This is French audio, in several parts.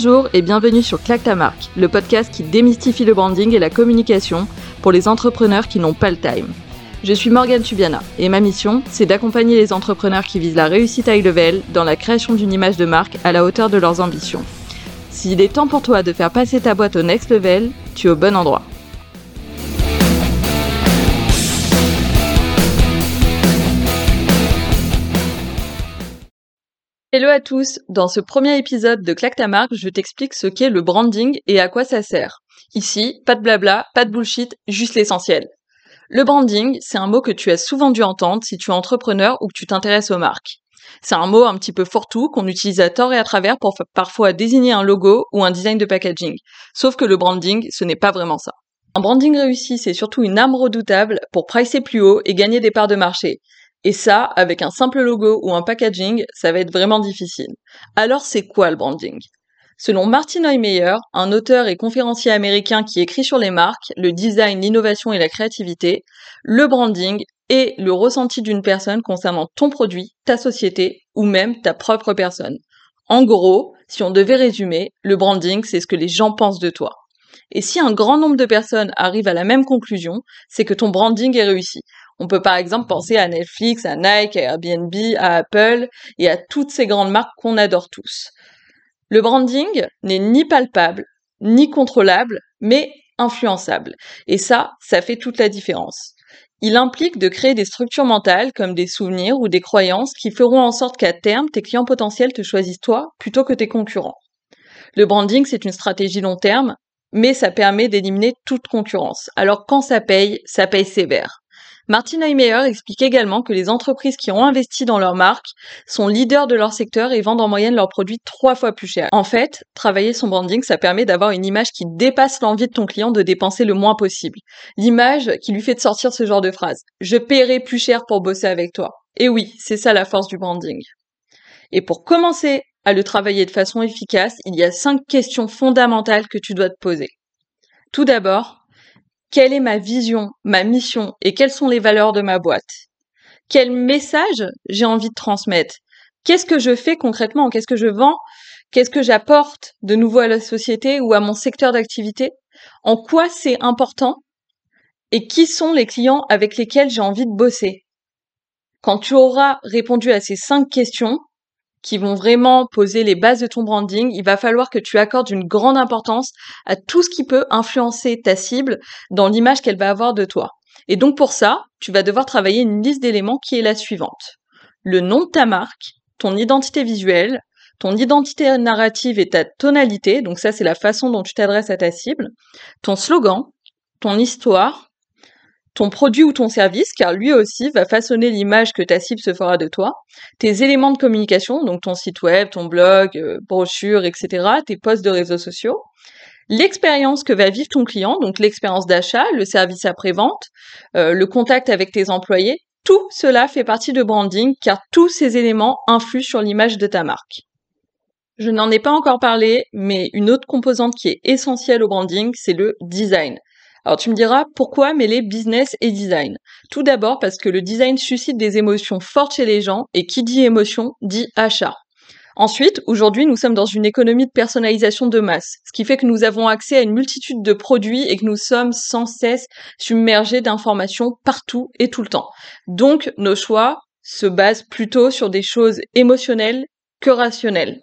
Bonjour et bienvenue sur Claque ta marque, le podcast qui démystifie le branding et la communication pour les entrepreneurs qui n'ont pas le time. Je suis Morgane Tubiana et ma mission, c'est d'accompagner les entrepreneurs qui visent la réussite high level dans la création d'une image de marque à la hauteur de leurs ambitions. S'il est temps pour toi de faire passer ta boîte au next level, tu es au bon endroit. Hello à tous, dans ce premier épisode de Claque ta marque, je t'explique ce qu'est le branding et à quoi ça sert. Ici, pas de blabla, pas de bullshit, juste l'essentiel. Le branding, c'est un mot que tu as souvent dû entendre si tu es entrepreneur ou que tu t'intéresses aux marques. C'est un mot un petit peu fourre-tout qu'on utilise à tort et à travers pour parfois désigner un logo ou un design de packaging. Sauf que le branding, ce n'est pas vraiment ça. Un branding réussi, c'est surtout une arme redoutable pour pricer plus haut et gagner des parts de marché. Et ça, avec un simple logo ou un packaging, ça va être vraiment difficile. Alors c'est quoi le branding? Selon Martin Neumeyer, un auteur et conférencier américain qui écrit sur les marques, le design, l'innovation et la créativité, le branding est le ressenti d'une personne concernant ton produit, ta société ou même ta propre personne. En gros, si on devait résumer, le branding, c'est ce que les gens pensent de toi. Et si un grand nombre de personnes arrivent à la même conclusion, c'est que ton branding est réussi. On peut par exemple penser à Netflix, à Nike, à Airbnb, à Apple et à toutes ces grandes marques qu'on adore tous. Le branding n'est ni palpable, ni contrôlable, mais influençable. Et ça, ça fait toute la différence. Il implique de créer des structures mentales comme des souvenirs ou des croyances qui feront en sorte qu'à terme, tes clients potentiels te choisissent toi plutôt que tes concurrents. Le branding, c'est une stratégie long terme, mais ça permet d'éliminer toute concurrence. Alors quand ça paye, ça paye sévère. Martin Heimeyer explique également que les entreprises qui ont investi dans leur marque sont leaders de leur secteur et vendent en moyenne leurs produits trois fois plus cher. En fait, travailler son branding, ça permet d'avoir une image qui dépasse l'envie de ton client de dépenser le moins possible. L'image qui lui fait de sortir ce genre de phrase. Je paierai plus cher pour bosser avec toi. Et oui, c'est ça la force du branding. Et pour commencer à le travailler de façon efficace, il y a cinq questions fondamentales que tu dois te poser. Tout d'abord, quelle est ma vision, ma mission et quelles sont les valeurs de ma boîte? Quel message j'ai envie de transmettre? Qu'est-ce que je fais concrètement? Qu'est-ce que je vends? Qu'est-ce que j'apporte de nouveau à la société ou à mon secteur d'activité? En quoi c'est important? Et qui sont les clients avec lesquels j'ai envie de bosser? Quand tu auras répondu à ces cinq questions, qui vont vraiment poser les bases de ton branding, il va falloir que tu accordes une grande importance à tout ce qui peut influencer ta cible dans l'image qu'elle va avoir de toi. Et donc pour ça, tu vas devoir travailler une liste d'éléments qui est la suivante. Le nom de ta marque, ton identité visuelle, ton identité narrative et ta tonalité, donc ça c'est la façon dont tu t'adresses à ta cible, ton slogan, ton histoire, ton produit ou ton service, car lui aussi va façonner l'image que ta cible se fera de toi, tes éléments de communication, donc ton site web, ton blog, euh, brochure, etc., tes posts de réseaux sociaux, l'expérience que va vivre ton client, donc l'expérience d'achat, le service après-vente, euh, le contact avec tes employés, tout cela fait partie de branding, car tous ces éléments influent sur l'image de ta marque. Je n'en ai pas encore parlé, mais une autre composante qui est essentielle au branding, c'est le design. Alors tu me diras pourquoi mêler business et design Tout d'abord parce que le design suscite des émotions fortes chez les gens et qui dit émotion dit achat. Ensuite, aujourd'hui, nous sommes dans une économie de personnalisation de masse, ce qui fait que nous avons accès à une multitude de produits et que nous sommes sans cesse submergés d'informations partout et tout le temps. Donc, nos choix se basent plutôt sur des choses émotionnelles que rationnelles.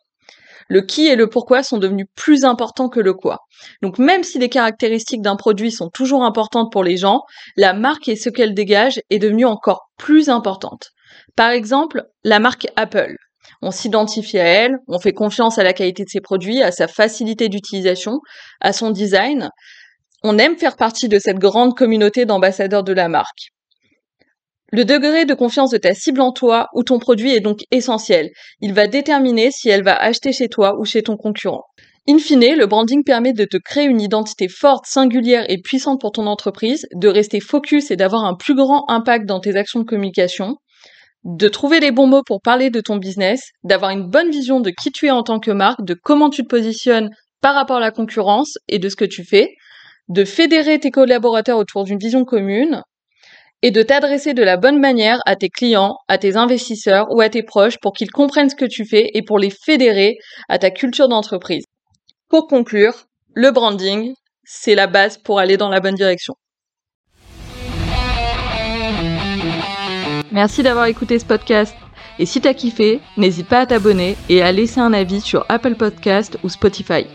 Le qui et le pourquoi sont devenus plus importants que le quoi. Donc même si les caractéristiques d'un produit sont toujours importantes pour les gens, la marque et ce qu'elle dégage est devenue encore plus importante. Par exemple, la marque Apple. On s'identifie à elle, on fait confiance à la qualité de ses produits, à sa facilité d'utilisation, à son design. On aime faire partie de cette grande communauté d'ambassadeurs de la marque. Le degré de confiance de ta cible en toi ou ton produit est donc essentiel. Il va déterminer si elle va acheter chez toi ou chez ton concurrent. In fine, le branding permet de te créer une identité forte, singulière et puissante pour ton entreprise, de rester focus et d'avoir un plus grand impact dans tes actions de communication, de trouver les bons mots pour parler de ton business, d'avoir une bonne vision de qui tu es en tant que marque, de comment tu te positionnes par rapport à la concurrence et de ce que tu fais, de fédérer tes collaborateurs autour d'une vision commune, et de t'adresser de la bonne manière à tes clients, à tes investisseurs ou à tes proches pour qu'ils comprennent ce que tu fais et pour les fédérer à ta culture d'entreprise. Pour conclure, le branding, c'est la base pour aller dans la bonne direction. Merci d'avoir écouté ce podcast. Et si t'as kiffé, n'hésite pas à t'abonner et à laisser un avis sur Apple Podcast ou Spotify.